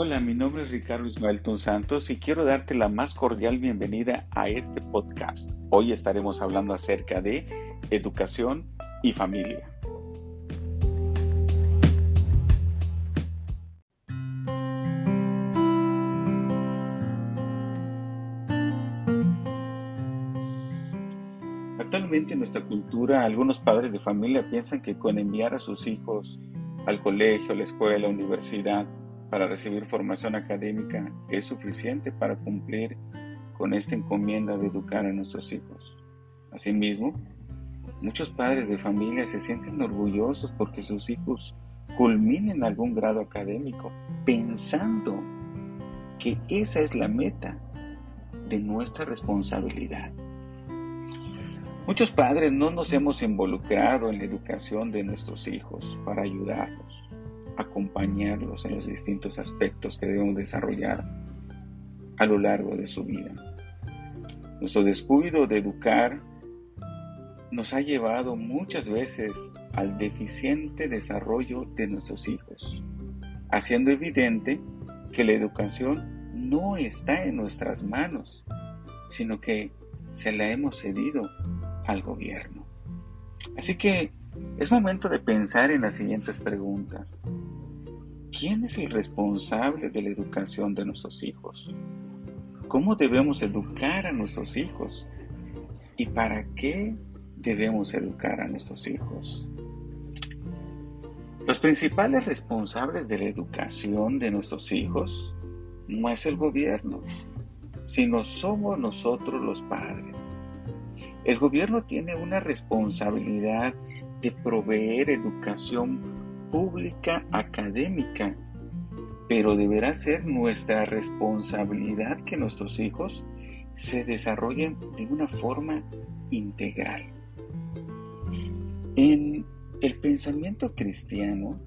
Hola, mi nombre es Ricardo Ismael Santos y quiero darte la más cordial bienvenida a este podcast. Hoy estaremos hablando acerca de educación y familia. Actualmente en nuestra cultura algunos padres de familia piensan que con enviar a sus hijos al colegio, la escuela, la universidad, para recibir formación académica es suficiente para cumplir con esta encomienda de educar a nuestros hijos. Asimismo, muchos padres de familia se sienten orgullosos porque sus hijos culminen algún grado académico, pensando que esa es la meta de nuestra responsabilidad. Muchos padres no nos hemos involucrado en la educación de nuestros hijos para ayudarlos, acompañarlos en los distintos aspectos que debemos desarrollar a lo largo de su vida. Nuestro descuido de educar nos ha llevado muchas veces al deficiente desarrollo de nuestros hijos, haciendo evidente que la educación no está en nuestras manos, sino que se la hemos cedido al gobierno. Así que es momento de pensar en las siguientes preguntas. ¿Quién es el responsable de la educación de nuestros hijos? ¿Cómo debemos educar a nuestros hijos? ¿Y para qué debemos educar a nuestros hijos? Los principales responsables de la educación de nuestros hijos no es el gobierno, sino somos nosotros los padres. El gobierno tiene una responsabilidad de proveer educación pública académica, pero deberá ser nuestra responsabilidad que nuestros hijos se desarrollen de una forma integral. En el pensamiento cristiano,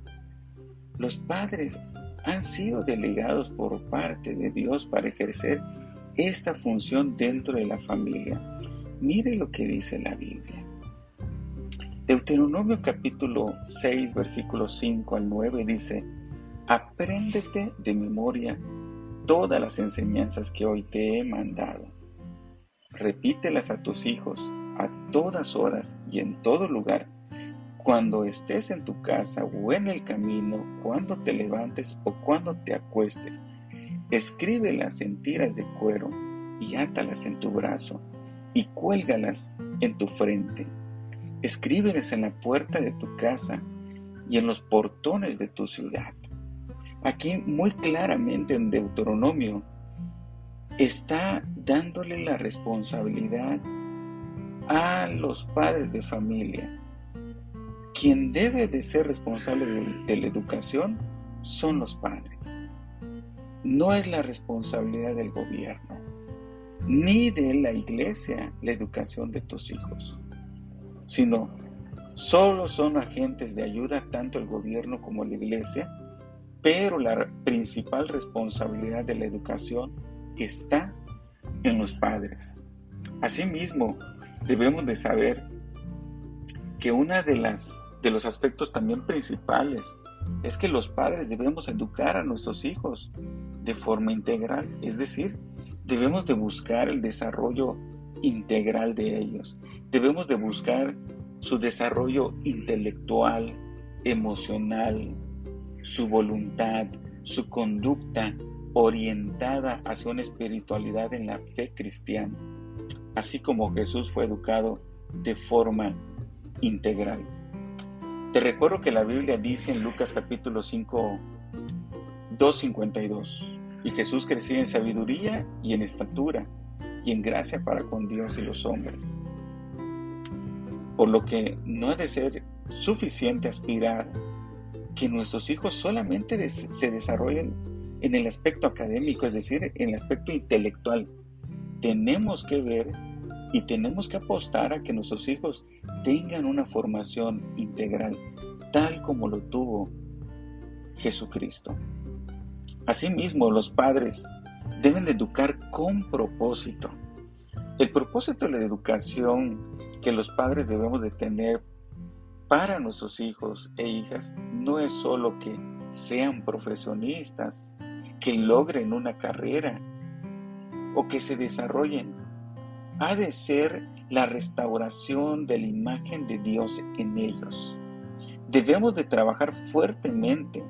los padres han sido delegados por parte de Dios para ejercer esta función dentro de la familia Mire lo que dice la Biblia. Deuteronomio capítulo 6, versículos 5 al 9 dice, Apréndete de memoria todas las enseñanzas que hoy te he mandado. Repítelas a tus hijos a todas horas y en todo lugar, cuando estés en tu casa o en el camino, cuando te levantes o cuando te acuestes. Escríbelas en tiras de cuero y átalas en tu brazo y cuélgalas en tu frente. Escríbelas en la puerta de tu casa y en los portones de tu ciudad. Aquí muy claramente en Deuteronomio está dándole la responsabilidad a los padres de familia. Quien debe de ser responsable de, la educación son los padres. No es la responsabilidad del gobierno ni de la iglesia la educación de tus hijos, sino solo son agentes de ayuda tanto el gobierno como la iglesia, pero la principal responsabilidad de la educación está en los padres. Asimismo, debemos de saber que una de las de los aspectos también principales es que los padres debemos educar a nuestros hijos de forma integral, es decir, debemos de buscar el desarrollo integral de ellos. Debemos de buscar su desarrollo intelectual, emocional, su voluntad, su conducta orientada hacia una espiritualidad en la fe cristiana, así como Jesús fue educado de forma integral. Te recuerdo que la Biblia dice en Lucas capítulo 5, 2.52, y Jesús crecía en sabiduría y en estatura y en gracia para con Dios y los hombres. Por lo que no ha de ser suficiente aspirar que nuestros hijos solamente se desarrollen en el aspecto académico, es decir, en el aspecto intelectual. Tenemos que ver y tenemos que apostar a que nuestros hijos tengan una formación integral, tal como lo tuvo Jesucristo. Asimismo, los padres deben de educar con propósito. El propósito de la educación que los padres debemos de tener para nuestros hijos e hijas no es solo que sean profesionistas, que logren una carrera o que se desarrollen. Ha de ser la restauración de la imagen de Dios en ellos. Debemos de trabajar fuertemente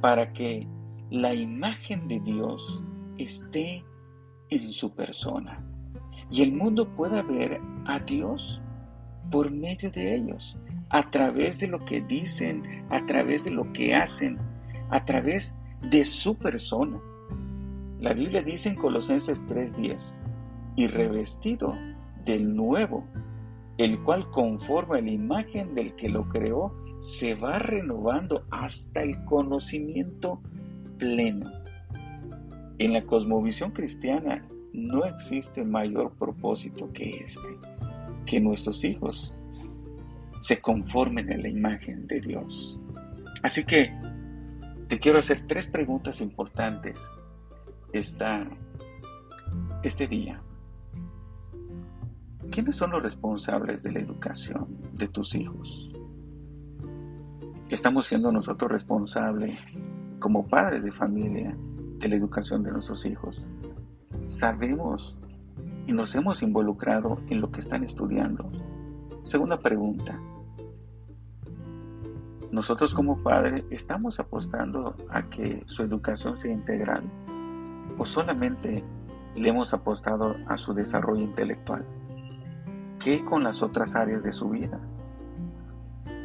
para que la imagen de Dios esté en su persona y el mundo pueda ver a Dios por medio de ellos, a través de lo que dicen, a través de lo que hacen, a través de su persona. La Biblia dice en Colosenses 3:10, y revestido del nuevo, el cual conforme a la imagen del que lo creó, se va renovando hasta el conocimiento pleno. En la cosmovisión cristiana no existe mayor propósito que este, que nuestros hijos se conformen a la imagen de Dios. Así que te quiero hacer tres preguntas importantes esta, este día. ¿Quiénes son los responsables de la educación de tus hijos? ¿Estamos siendo nosotros responsables como padres de familia de la educación de nuestros hijos? ¿Sabemos y nos hemos involucrado en lo que están estudiando? Segunda pregunta. ¿Nosotros como padres estamos apostando a que su educación sea integral o solamente le hemos apostado a su desarrollo intelectual? ¿Qué con las otras áreas de su vida?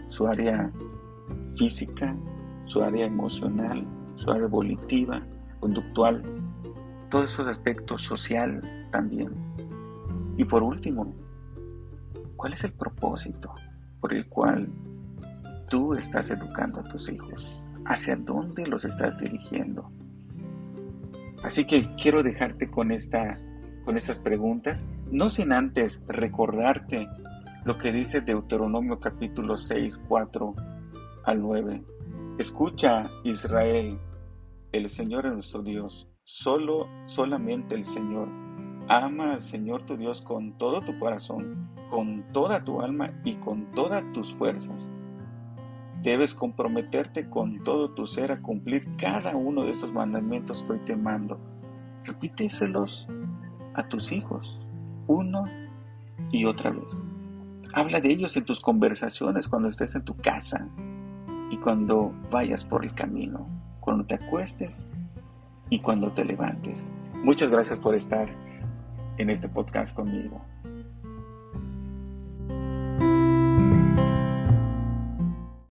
Su área física, su área emocional, su área volitiva, conductual, todos esos aspectos social también. Y por último, ¿cuál es el propósito por el cual tú estás educando a tus hijos? ¿Hacia dónde los estás dirigiendo? Así que quiero dejarte con, esta, con estas preguntas, no sin antes recordarte lo que dice Deuteronomio capítulo 6, 4 al 9. Escucha, Israel, el Señor es nuestro Dios, solo, solamente el Señor. Ama al Señor tu Dios con todo tu corazón, con toda tu alma y con todas tus fuerzas. Debes comprometerte con todo tu ser a cumplir cada uno de estos mandamientos que hoy te mando. Repíteselos a tus hijos, uno y otra vez. Habla de ellos en tus conversaciones cuando estés en tu casa, y cuando vayas por el camino, cuando te acuestes y cuando te levantes. Muchas gracias por estar en este podcast conmigo.